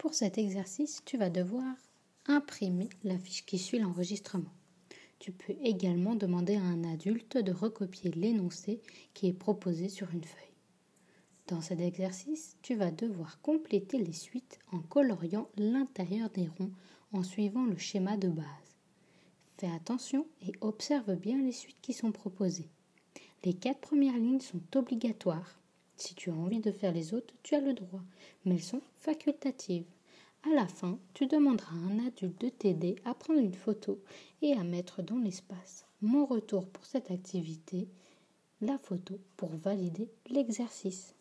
Pour cet exercice, tu vas devoir imprimer la fiche qui suit l'enregistrement. Tu peux également demander à un adulte de recopier l'énoncé qui est proposé sur une feuille. Dans cet exercice, tu vas devoir compléter les suites en coloriant l'intérieur des ronds en suivant le schéma de base. Fais attention et observe bien les suites qui sont proposées. Les quatre premières lignes sont obligatoires. Si tu as envie de faire les autres, tu as le droit, mais elles sont facultatives. À la fin, tu demanderas à un adulte de t'aider à prendre une photo et à mettre dans l'espace mon retour pour cette activité, la photo pour valider l'exercice.